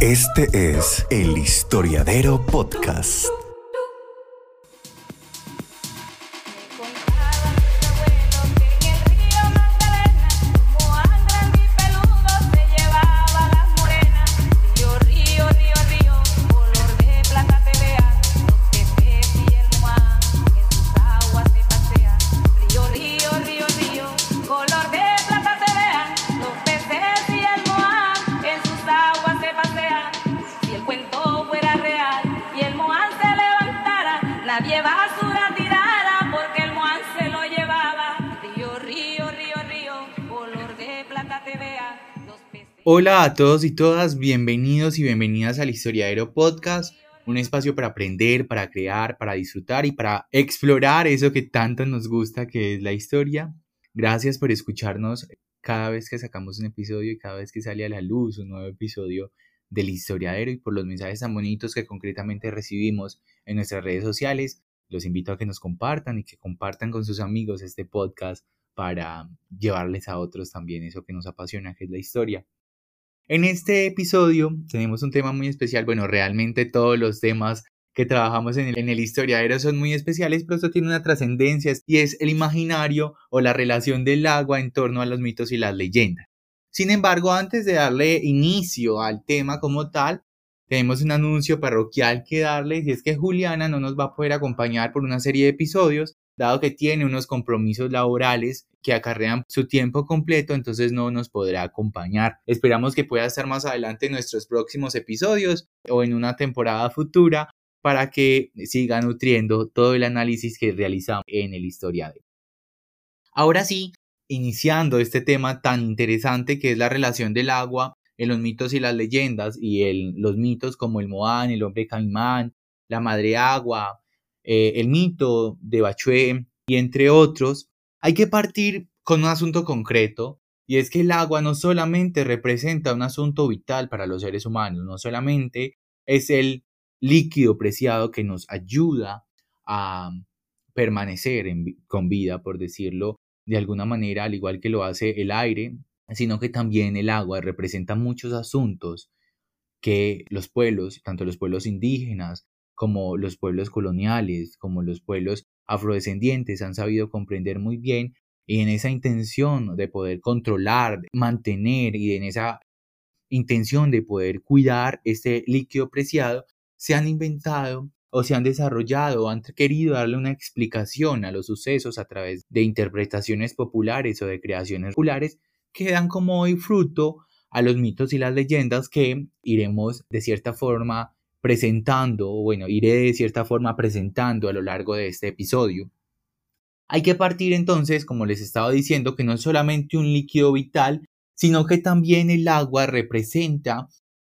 Este es el Historiadero Podcast. Hola a todos y todas, bienvenidos y bienvenidas al Historiadero Podcast, un espacio para aprender, para crear, para disfrutar y para explorar eso que tanto nos gusta que es la historia. Gracias por escucharnos cada vez que sacamos un episodio y cada vez que sale a la luz un nuevo episodio del Historiadero y por los mensajes tan bonitos que concretamente recibimos en nuestras redes sociales. Los invito a que nos compartan y que compartan con sus amigos este podcast para llevarles a otros también eso que nos apasiona, que es la historia. En este episodio tenemos un tema muy especial. Bueno, realmente todos los temas que trabajamos en el, en historiadero son muy especiales, pero esto tiene una trascendencia y es el imaginario o la relación del agua en torno a los mitos y las leyendas. Sin embargo, antes de darle inicio al tema como tal, tenemos un anuncio parroquial que darles y es que Juliana no nos va a poder acompañar por una serie de episodios dado que tiene unos compromisos laborales que acarrean su tiempo completo, entonces no nos podrá acompañar. Esperamos que pueda estar más adelante en nuestros próximos episodios o en una temporada futura para que siga nutriendo todo el análisis que realizamos en el historiador. Ahora sí, iniciando este tema tan interesante que es la relación del agua en los mitos y las leyendas y en los mitos como el Moán, el hombre caimán, la madre agua, eh, el mito de Bachué y entre otros, hay que partir con un asunto concreto y es que el agua no solamente representa un asunto vital para los seres humanos, no solamente es el líquido preciado que nos ayuda a permanecer con vida, por decirlo de alguna manera, al igual que lo hace el aire, sino que también el agua representa muchos asuntos que los pueblos, tanto los pueblos indígenas como los pueblos coloniales, como los pueblos afrodescendientes han sabido comprender muy bien y en esa intención de poder controlar, mantener y en esa intención de poder cuidar este líquido preciado, se han inventado o se han desarrollado o han querido darle una explicación a los sucesos a través de interpretaciones populares o de creaciones populares que dan como hoy fruto a los mitos y las leyendas que iremos de cierta forma presentando, o bueno, iré de cierta forma presentando a lo largo de este episodio. Hay que partir entonces, como les estaba diciendo, que no es solamente un líquido vital, sino que también el agua representa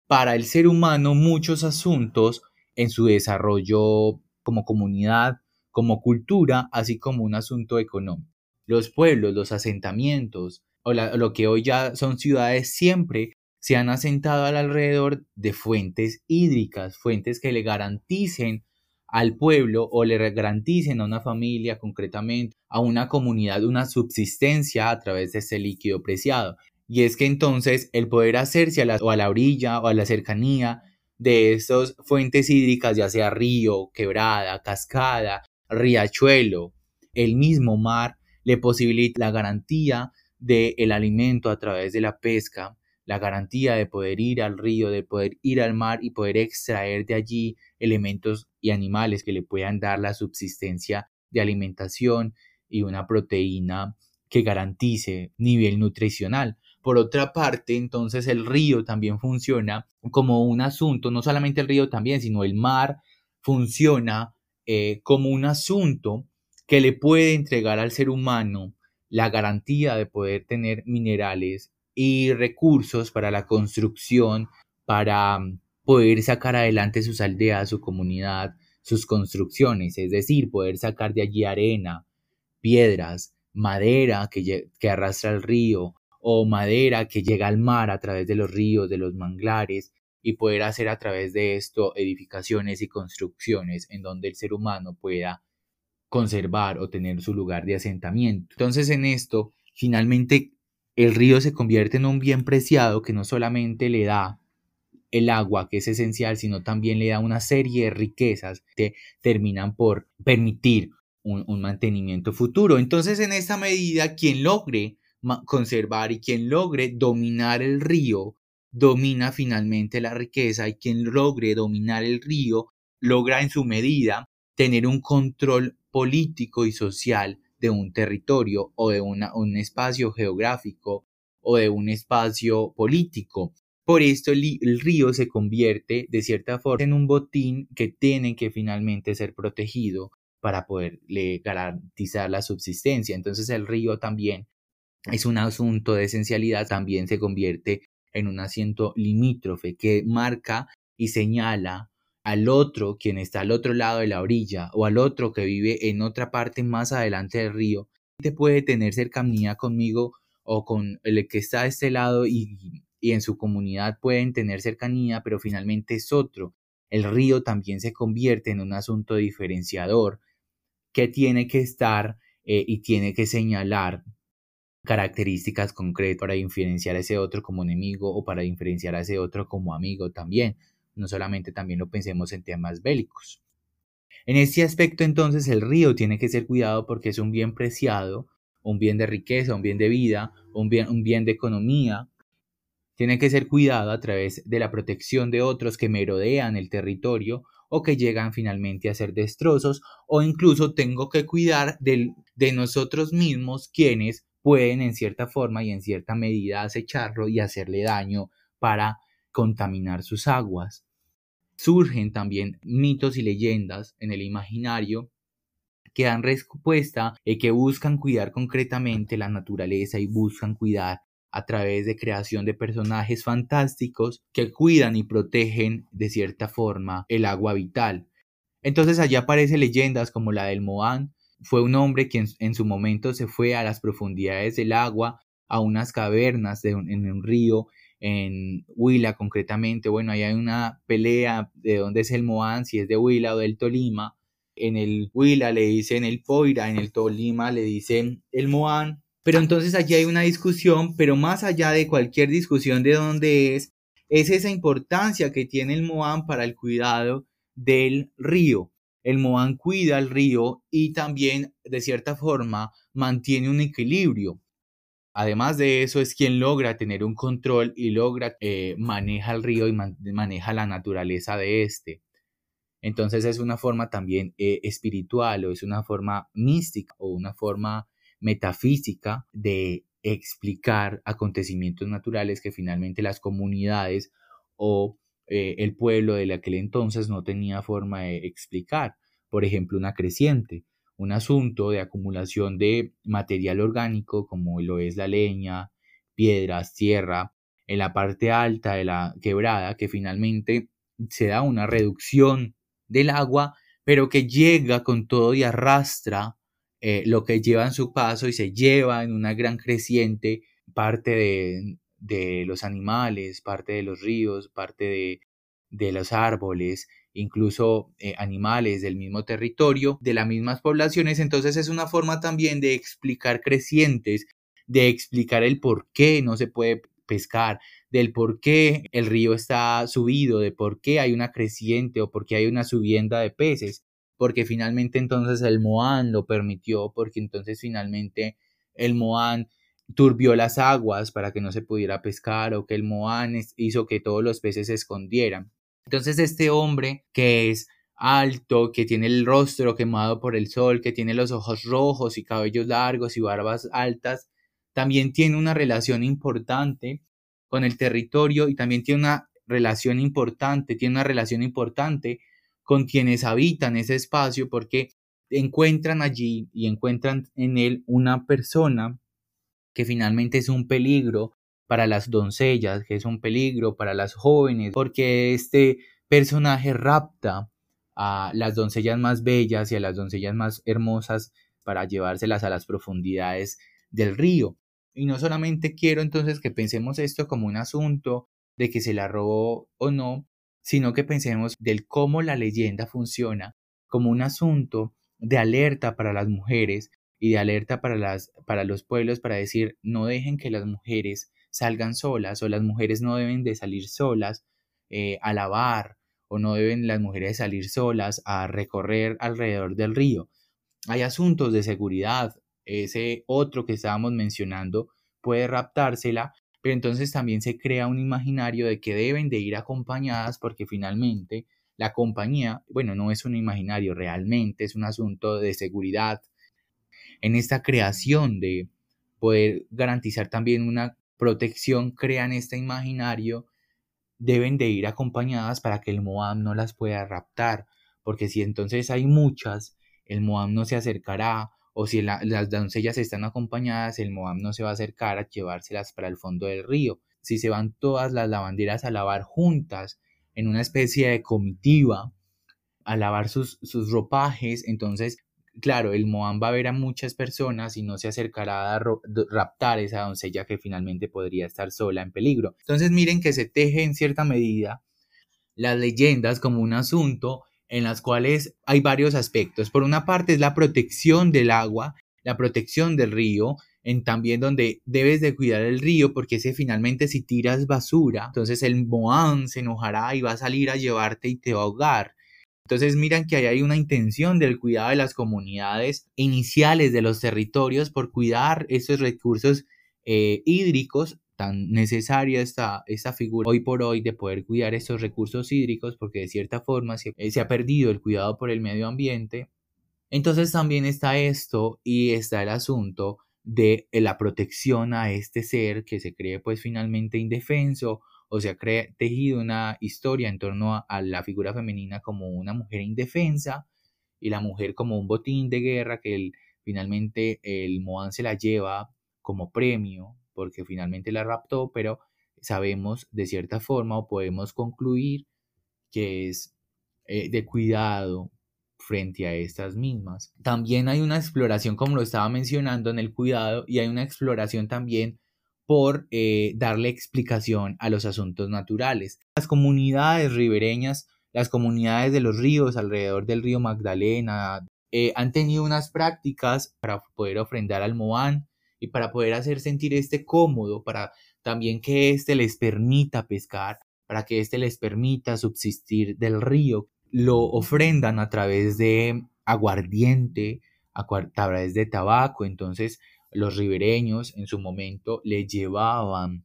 para el ser humano muchos asuntos en su desarrollo como comunidad, como cultura, así como un asunto económico. Los pueblos, los asentamientos, o lo que hoy ya son ciudades, siempre se han asentado alrededor de fuentes hídricas, fuentes que le garanticen al pueblo o le garanticen a una familia concretamente, a una comunidad, una subsistencia a través de ese líquido preciado. Y es que entonces el poder hacerse a la, o a la orilla o a la cercanía de estas fuentes hídricas, ya sea río, quebrada, cascada, riachuelo, el mismo mar, le posibilita la garantía del el alimento a través de la pesca, la garantía de poder ir al río, de poder ir al mar y poder extraer de allí elementos y animales que le puedan dar la subsistencia de alimentación y una proteína que garantice nivel nutricional. Por otra parte, entonces el río también funciona como un asunto, no solamente el río también, sino el mar funciona eh, como un asunto que le puede entregar al ser humano la garantía de poder tener minerales y recursos para la construcción, para mm, poder sacar adelante sus aldeas, su comunidad, sus construcciones, es decir, poder sacar de allí arena, piedras, madera que, que arrastra el río o madera que llega al mar a través de los ríos, de los manglares, y poder hacer a través de esto edificaciones y construcciones en donde el ser humano pueda conservar o tener su lugar de asentamiento. Entonces en esto, finalmente el río se convierte en un bien preciado que no solamente le da el agua, que es esencial, sino también le da una serie de riquezas que terminan por permitir un, un mantenimiento futuro. Entonces, en esta medida, quien logre conservar y quien logre dominar el río, domina finalmente la riqueza y quien logre dominar el río, logra en su medida tener un control político y social de un territorio o de una, un espacio geográfico o de un espacio político. Por esto el, el, río se convierte de cierta forma en un botín que tiene que finalmente ser protegido para poderle garantizar la subsistencia. Entonces el río también es un asunto de esencialidad, también se convierte en un asiento limítrofe que marca y señala al otro, quien está al otro lado de la orilla, o al otro que vive en otra parte más adelante del río, te puede tener cercanía conmigo o con el que está a este lado y, y en su comunidad pueden tener cercanía, pero finalmente es otro. El río también se convierte en un asunto diferenciador que tiene que estar eh, y tiene que señalar características concretas para diferenciar a ese otro como enemigo o para diferenciar a ese otro como amigo también. No solamente también lo pensemos en temas bélicos. En este aspecto entonces el río tiene que ser cuidado porque es un bien preciado, un bien de riqueza, un bien de vida, un bien, un bien de economía. Tiene que ser cuidado a través de la protección de otros que merodean el territorio o que llegan finalmente a ser destrozos o incluso tengo que cuidar del, de nosotros mismos quienes pueden en cierta forma y en cierta medida acecharlo y hacerle daño para contaminar sus aguas. Surgen también mitos y leyendas en el imaginario que dan respuesta y que buscan cuidar concretamente la naturaleza y buscan cuidar a través de creación de personajes fantásticos que cuidan y protegen de cierta forma el agua vital. Entonces allí aparecen leyendas como la del Moán, fue un hombre quien en su momento se fue a las profundidades del agua, a unas cavernas en un río, en Huila concretamente. Bueno, ahí hay una pelea de dónde es el Moán, si es de Huila o del Tolima. En el Huila le dicen el Poira, en el Tolima le dicen el Moán. Pero entonces allí hay una discusión, pero más allá de cualquier discusión de dónde es, es esa importancia que tiene el Moán para el cuidado del río. El Moán cuida el río y también, de cierta forma, mantiene un equilibrio. Además de eso, es quien logra tener un control y logra, eh, maneja el río y maneja la naturaleza de este. Entonces es una forma también eh, espiritual o es una forma mística o una forma metafísica de explicar acontecimientos naturales que finalmente las comunidades o eh, el pueblo de aquel entonces no tenía forma de explicar. Por ejemplo, una creciente, un asunto de acumulación de material orgánico como lo es la leña, piedras, tierra, en la parte alta de la quebrada, que finalmente se da una reducción del agua, pero que llega con todo y arrastra eh, lo que lleva en su paso y se lleva en una gran creciente parte de, de los animales, parte de los ríos, parte de, de los árboles, incluso eh, animales del mismo territorio, de las mismas poblaciones. Entonces es una forma también de explicar crecientes, de explicar el por qué no se puede pescar, del por qué el río está subido, de por qué hay una creciente o por qué hay una subienda de peces, porque finalmente entonces el Moán lo permitió, porque entonces finalmente el Moán turbió las aguas para que no se pudiera pescar o que el Moán hizo que todos los peces se escondieran. Entonces este hombre que es alto, que tiene el rostro quemado por el sol, que tiene los ojos rojos y cabellos largos y barbas altas, también tiene una relación importante con el territorio y también tiene una relación importante, tiene una relación importante con quienes habitan ese espacio porque encuentran allí y encuentran en él una persona que finalmente es un peligro para las doncellas, que es un peligro para las jóvenes, porque este personaje rapta a las doncellas más bellas y a las doncellas más hermosas para llevárselas a las profundidades del río. Y no solamente quiero entonces que pensemos esto como un asunto de que se la robó o no, sino que pensemos del cómo la leyenda funciona como un asunto de alerta para las mujeres y de alerta para, las, para los pueblos para decir no dejen que las mujeres salgan solas o las mujeres no deben de salir solas eh, a lavar o no deben las mujeres salir solas a recorrer alrededor del río. Hay asuntos de seguridad. Ese otro que estábamos mencionando puede raptársela, pero entonces también se crea un imaginario de que deben de ir acompañadas porque finalmente la compañía, bueno, no es un imaginario, realmente es un asunto de seguridad. En esta creación de poder garantizar también una protección, crean este imaginario deben de ir acompañadas para que el Moab no las pueda raptar, porque si entonces hay muchas, el Moab no se acercará, o si las doncellas están acompañadas, el Moab no se va a acercar a llevárselas para el fondo del río. Si se van todas las lavanderas a lavar juntas, en una especie de comitiva, a lavar sus, sus ropajes, entonces claro, el Moab va a ver a muchas personas y no se acercará a raptar esa doncella que finalmente podría estar sola en peligro. Entonces miren que se teje en cierta medida las leyendas como un asunto en las cuales hay varios aspectos. Por una parte es la protección del agua, la protección del río, en también donde debes de cuidar el río porque ese finalmente si tiras basura, entonces el Moab se enojará y va a salir a llevarte y te va a ahogar. Entonces miran que ahí hay una intención del cuidado de las comunidades iniciales de los territorios por cuidar esos recursos eh, hídricos tan necesaria esta, esta figura hoy por hoy de poder cuidar estos recursos hídricos porque de cierta forma se, se ha perdido el cuidado por el medio ambiente. Entonces también está esto y está el asunto de la protección a este ser que se cree pues finalmente indefenso o se ha tejido una historia en torno a, la figura femenina como una mujer indefensa y la mujer como un botín de guerra que finalmente el Moan se la lleva como premio porque finalmente la raptó, pero sabemos de cierta forma o podemos concluir que es eh, de cuidado frente a estas mismas. También hay una exploración, como lo estaba mencionando, en el cuidado y hay una exploración también por eh, darle explicación a los asuntos naturales. Las comunidades ribereñas, las comunidades de los ríos alrededor del río Magdalena, eh, han tenido unas prácticas para poder ofrendar al Moán y para poder hacer sentir este cómodo, para también que éste les permita pescar, para que éste les permita subsistir del río. Lo ofrendan a través de aguardiente, a través de tabaco, entonces los ribereños en su momento le llevaban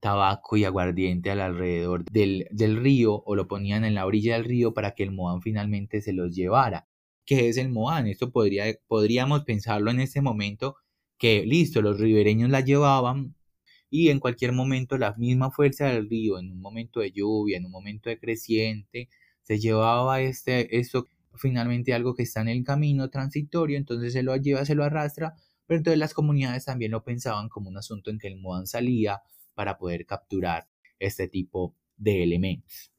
tabaco y aguardiente al alrededor del, río o lo ponían en la orilla del río para que el Moán finalmente se los llevara. ¿Qué es el Moán? Esto podría, podríamos pensarlo en este momento que listo, los ribereños la llevaban y en cualquier momento la misma fuerza del río, en un momento de lluvia, en un momento de creciente, se llevaba este, esto finalmente algo que está en el camino transitorio, entonces se lo lleva, se lo arrastra pero entonces las comunidades también lo pensaban como un asunto en que el Moan salía para poder capturar este tipo de elementos.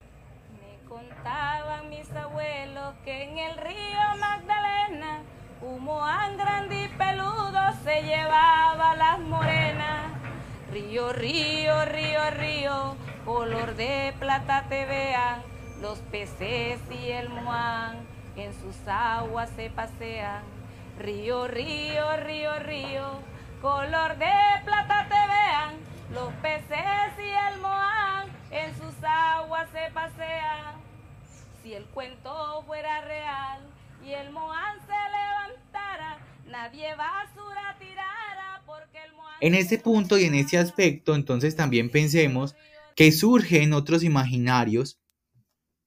Me contaban mis abuelos que en el río Magdalena un Moan grande y peludo se llevaba las morenas. Río, río, río, río, color de plata te vean los peces y el Moan en sus aguas se pasean Río, río, río, río, color de plata te vean, los peces y el moán en sus aguas se pasean. Si el cuento fuera real y el moán se levantara, nadie basura tirara porque el. En este punto y en este aspecto, entonces también pensemos que surgen otros imaginarios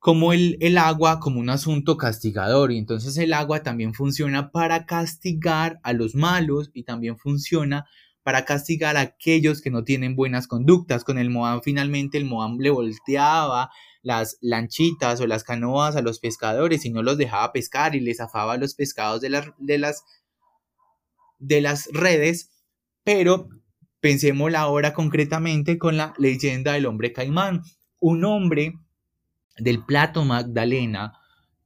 como el, el, agua como un asunto castigador y entonces el agua también funciona para castigar a los malos y también funciona para castigar a aquellos que no tienen buenas conductas. Con el Moam finalmente el Moam le volteaba las lanchitas o las canoas a los pescadores y no los dejaba pescar y les zafaba los pescados de de las, de las redes, pero pensemos ahora concretamente con la leyenda del hombre caimán. Un hombre del plato Magdalena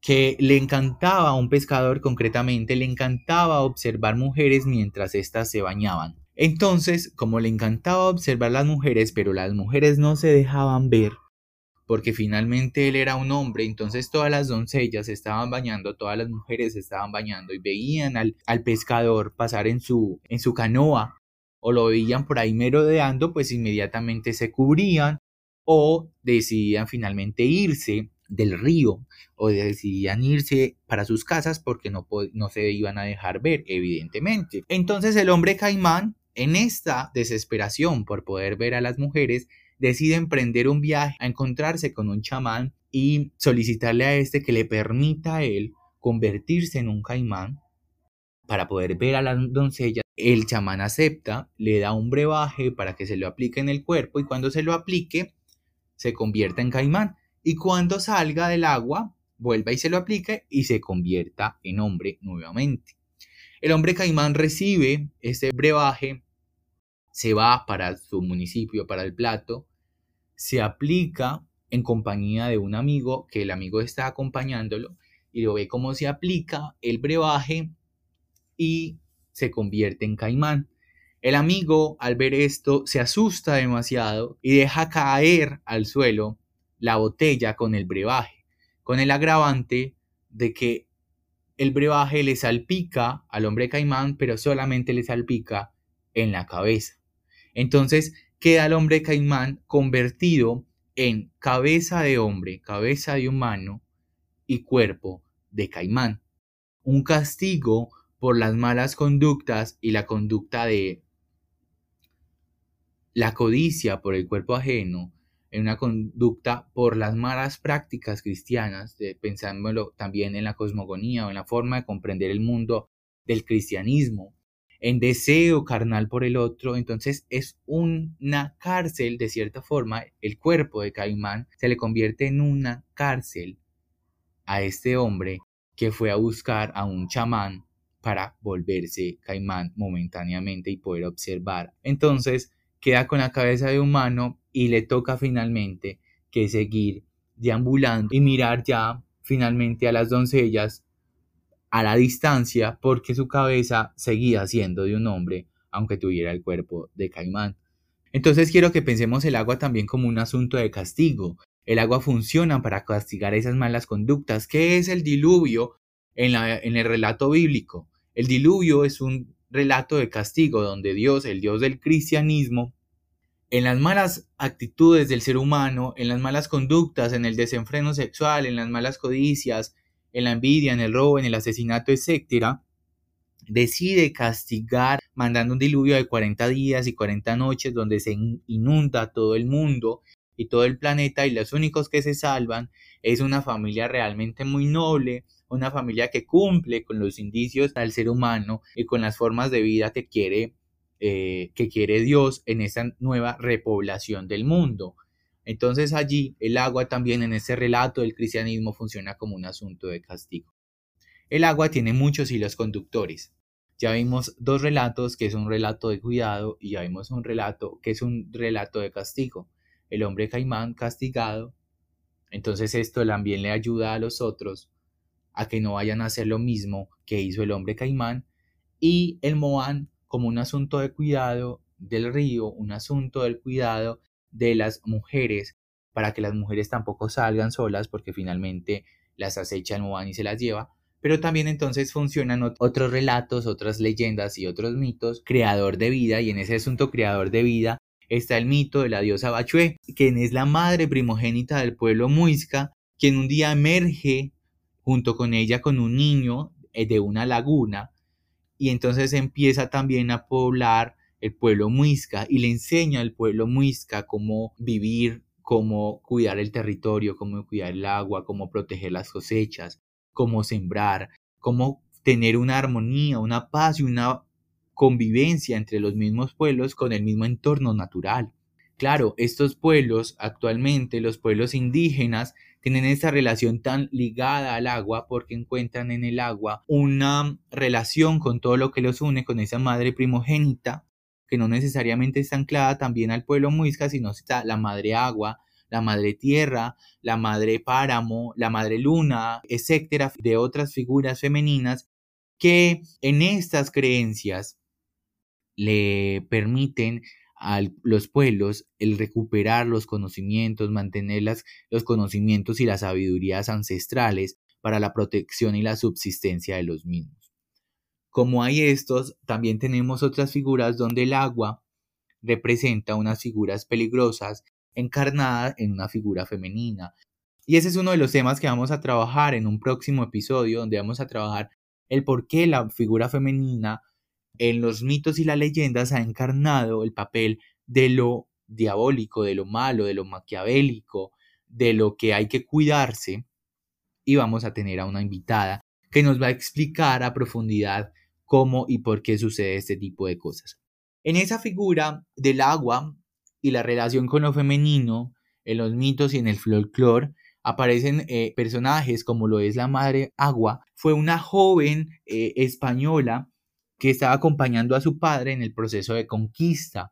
que le encantaba a un pescador concretamente, le encantaba observar mujeres mientras éstas se bañaban. Entonces, como le encantaba observar las mujeres, pero las mujeres no se dejaban ver, porque finalmente él era un hombre, entonces todas las doncellas estaban bañando, todas las mujeres estaban bañando y veían al, al pescador pasar en su, en su canoa o lo veían por ahí merodeando, pues inmediatamente se cubrían o decidían finalmente irse del río o decidían irse para sus casas porque no, no se iban a dejar ver, evidentemente. Entonces el hombre caimán, en esta desesperación por poder ver a las mujeres, decide emprender un viaje a encontrarse con un chamán y solicitarle a este que le permita a él convertirse en un caimán para poder ver a las doncellas. El chamán acepta, le da un brebaje para que se lo aplique en el cuerpo y cuando se lo aplique se convierta en caimán y cuando salga del agua vuelva y se lo aplique y se convierta en hombre nuevamente. El hombre caimán recibe ese brebaje, se va para su municipio, para el plato, se aplica en compañía de un amigo que el amigo está acompañándolo y lo ve cómo se aplica el brebaje y se convierte en caimán. El amigo al ver esto se asusta demasiado y deja caer al suelo la botella con el brebaje, con el agravante de que el brebaje le salpica al hombre caimán, pero solamente le salpica en la cabeza. Entonces queda el hombre caimán convertido en cabeza de hombre, cabeza de humano y cuerpo de caimán. Un castigo por las malas conductas y la conducta de la codicia por el cuerpo ajeno, en una conducta por las malas prácticas cristianas, de, pensándolo también en la cosmogonía o en la forma de comprender el mundo del cristianismo, en deseo carnal por el otro, entonces es una cárcel, de cierta forma, el cuerpo de Caimán se le convierte en una cárcel a este hombre que fue a buscar a un chamán para volverse caimán momentáneamente y poder observar. Entonces queda con la cabeza de humano y le toca finalmente que seguir deambulando y mirar ya finalmente a las doncellas a la distancia porque su cabeza seguía siendo de un hombre aunque tuviera el cuerpo de caimán. Entonces quiero que pensemos el agua también como un asunto de castigo. El agua funciona para castigar esas malas conductas. ¿Qué es el diluvio en, en el relato bíblico? El diluvio es un relato de castigo donde Dios, el Dios del cristianismo, en las malas actitudes del ser humano, en las malas conductas, en el desenfreno sexual, en las malas codicias, en la envidia, en el robo, en el asesinato, etc., decide castigar mandando un diluvio de 40 días y 40 noches donde se inunda todo el mundo y todo el planeta y los únicos que se salvan es una familia realmente muy noble, una familia que cumple con los indicios del ser humano y con las formas de vida que quiere, eh, que quiere Dios en esta nueva repoblación del mundo. Entonces allí el agua también en ese relato del cristianismo funciona como un asunto de castigo. El agua tiene muchos hilos conductores. Ya vimos dos relatos que es un relato de cuidado y ya vimos un relato que es un relato de castigo. El hombre caimán castigado. Entonces esto también le ayuda a los otros a que no vayan a hacer lo mismo que hizo el hombre caimán. Y el Moán como un asunto de cuidado del río, un asunto del cuidado de las mujeres para que las mujeres tampoco salgan solas porque finalmente las acecha el Moán y se las lleva. Pero también entonces funcionan otros relatos, otras leyendas y otros mitos, creador de vida, y en ese asunto creador de vida está el mito de la diosa Bachué, quien es la madre primogénita del pueblo muisca, quien un día emerge junto con ella con un niño eh, de una laguna, y entonces empieza también a poblar el pueblo muisca y le enseña al pueblo muisca cómo vivir, cómo cuidar el territorio, cómo cuidar el agua, cómo proteger las cosechas, cómo sembrar, cómo tener una armonía, una paz y una convivencia entre los mismos pueblos con el mismo entorno natural. Claro, estos pueblos, actualmente los pueblos indígenas, tienen esta relación tan ligada al agua porque encuentran en el agua una relación con todo lo que los une, con esa madre primogénita que no necesariamente está anclada también al pueblo muisca, sino está la madre agua, la madre tierra, la madre páramo, la madre luna, etcétera, de otras figuras femeninas que en estas creencias le permiten a los pueblos el recuperar los conocimientos, mantener los conocimientos y las sabidurías ancestrales para la protección y la subsistencia de los mismos. Como hay estos, también tenemos otras figuras donde el agua representa unas figuras peligrosas encarnada en una figura femenina. Y ese es uno de los temas que vamos a trabajar en un próximo episodio, donde vamos a trabajar el por qué la figura femenina en los mitos y las leyendas ha encarnado el papel de lo diabólico, de lo malo, de lo maquiavélico, de lo que hay que cuidarse. Y vamos a tener a una invitada que nos va a explicar a profundidad cómo y por qué sucede este tipo de cosas. En esa figura del agua y la relación con lo femenino, en los mitos y en el folclore, aparecen eh, personajes como lo es la madre agua. Fue una joven eh, española que estaba acompañando a su padre en el proceso de conquista.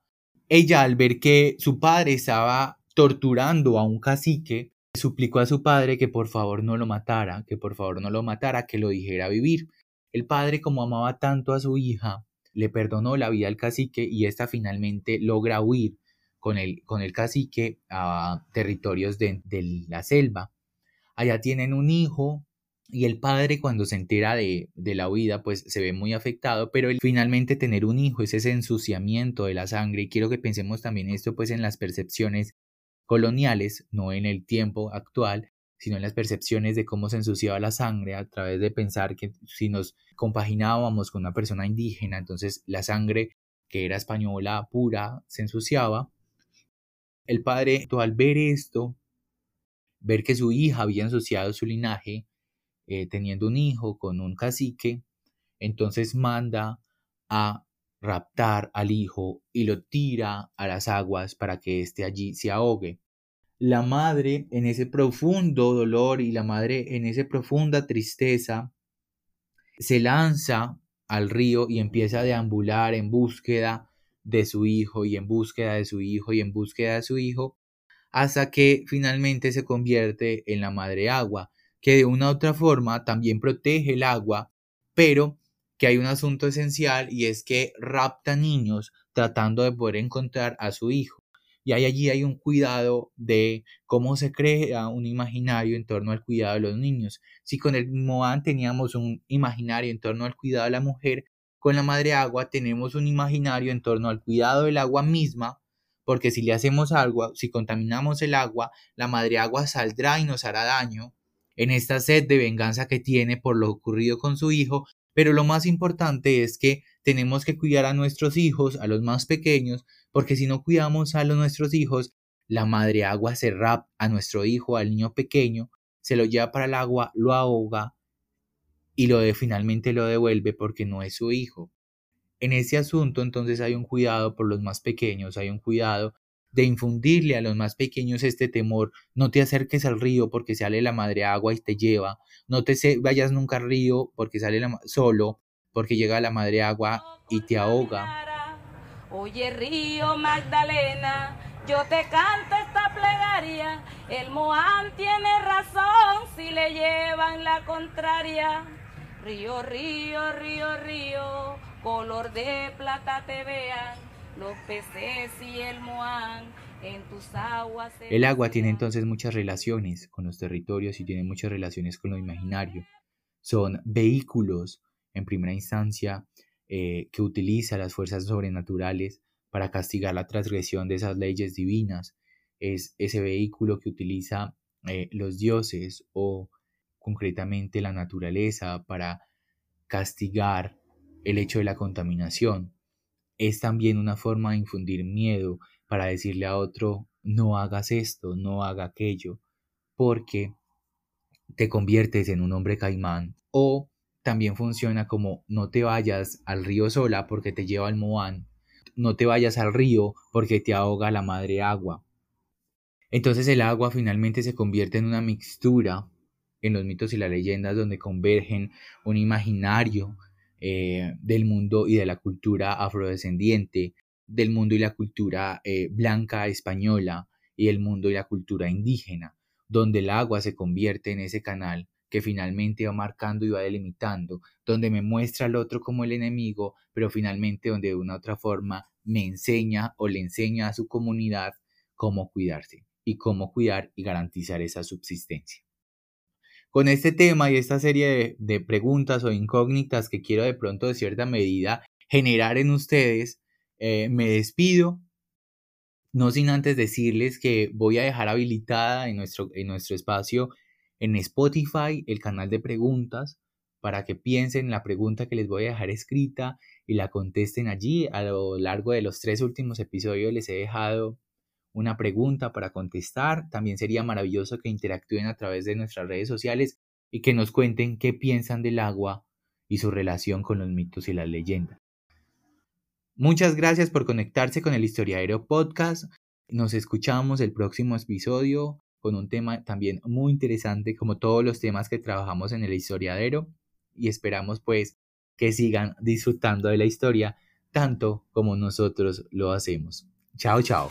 Ella, al ver que su padre estaba torturando a un cacique, suplicó a su padre que por favor no lo matara, que por favor no lo matara, que lo dijera vivir. El padre, como amaba tanto a su hija, le perdonó la vida al cacique y ésta finalmente logra huir con el, con el cacique a territorios de, de la selva. Allá tienen un hijo y el padre cuando se entera de, de, la huida pues se ve muy afectado, pero el, finalmente tener un hijo es ese ensuciamiento de la sangre y quiero que pensemos también esto pues en las percepciones coloniales, no en el tiempo actual, sino en las percepciones de cómo se ensuciaba la sangre a través de pensar que si nos compaginábamos con una persona indígena, entonces la sangre que era española pura se ensuciaba. El padre, al ver esto, ver que su hija había ensuciado su linaje, eh, teniendo un hijo con un cacique, entonces manda a raptar al hijo y lo tira a las aguas para que éste allí se ahogue. La madre en ese profundo dolor y la madre en esa profunda tristeza se lanza al río y empieza a deambular en búsqueda de su hijo y en búsqueda de su hijo y en búsqueda de su hijo hasta que finalmente se convierte en la madre agua, que de una u otra forma también protege el agua, pero que hay un asunto esencial y es que rapta niños tratando de poder encontrar a su hijo. Y allí hay un cuidado de cómo se crea un imaginario en torno al cuidado de los niños. Si con el Moan teníamos un imaginario en torno al cuidado de la mujer, con la madre agua tenemos un imaginario en torno al cuidado del agua misma, porque si le hacemos algo, si contaminamos el agua, la madre agua saldrá y nos hará daño en esta sed de venganza que tiene por lo ocurrido con su hijo pero lo más importante es que tenemos que cuidar a nuestros hijos, a los más pequeños, porque si no cuidamos a los, nuestros hijos, la madre agua se rap a nuestro hijo, al niño pequeño, se lo lleva para el agua, lo ahoga y lo de, finalmente lo devuelve porque no es su hijo. En ese asunto entonces hay un cuidado por los más pequeños, hay un cuidado de infundirle a los más pequeños este temor, no te acerques al río porque sale la madre agua y te lleva, no te vayas nunca al río porque sale la, solo, porque llega la madre agua y te ahoga. Oye río Magdalena, yo te canto esta plegaria, el Moán tiene razón si le llevan la contraria. Río, río, río, río, color de plata te vean los peces y el moán en tus aguas. El agua tiene entonces muchas relaciones con los territorios y tiene muchas relaciones con lo imaginario. Son vehículos, en primera instancia, eh, que utiliza las fuerzas sobrenaturales para castigar la transgresión de esas leyes divinas. Es ese vehículo que utiliza eh, los dioses o concretamente la naturaleza para castigar el hecho de la contaminación es también una forma de infundir miedo para decirle a otro, no hagas esto, no haga aquello, porque te conviertes en un hombre caimán. O también funciona como no te vayas al río sola porque te lleva al Moán, no te vayas al río porque te ahoga la madre agua. Entonces el agua finalmente se convierte en una mixtura en los mitos y las leyendas donde convergen un imaginario eh, del mundo y de la cultura afrodescendiente, del mundo y la cultura eh, blanca española y el mundo y la cultura indígena, donde el agua se convierte en ese canal que finalmente va marcando y va delimitando, donde me muestra al otro como el enemigo, pero finalmente donde de una otra forma me enseña o le enseña a su comunidad cómo cuidarse y cómo cuidar y garantizar esa subsistencia. Con este tema y esta serie de, preguntas o incógnitas que quiero de pronto de cierta medida generar en ustedes, eh, me despido No sin antes decirles que voy a dejar habilitada en nuestro, en nuestro espacio en Spotify el canal de preguntas para que piensen la pregunta que les voy a dejar escrita y la contesten allí. A lo largo de los tres últimos episodios les he dejado una pregunta para contestar. También sería maravilloso que interactúen a través de nuestras redes sociales y que nos cuenten qué piensan del agua y su relación con los mitos y las leyendas. Muchas gracias por conectarse con el Historiadero Podcast. Nos escuchamos el próximo episodio con un tema también muy interesante como todos los temas que trabajamos en el Historiadero y esperamos pues que sigan disfrutando de la historia tanto como nosotros lo hacemos. Chao, chao.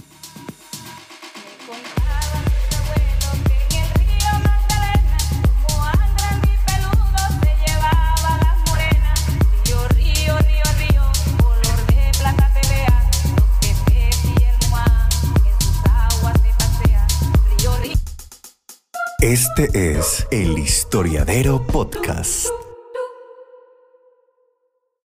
Este es el Historiadero Podcast.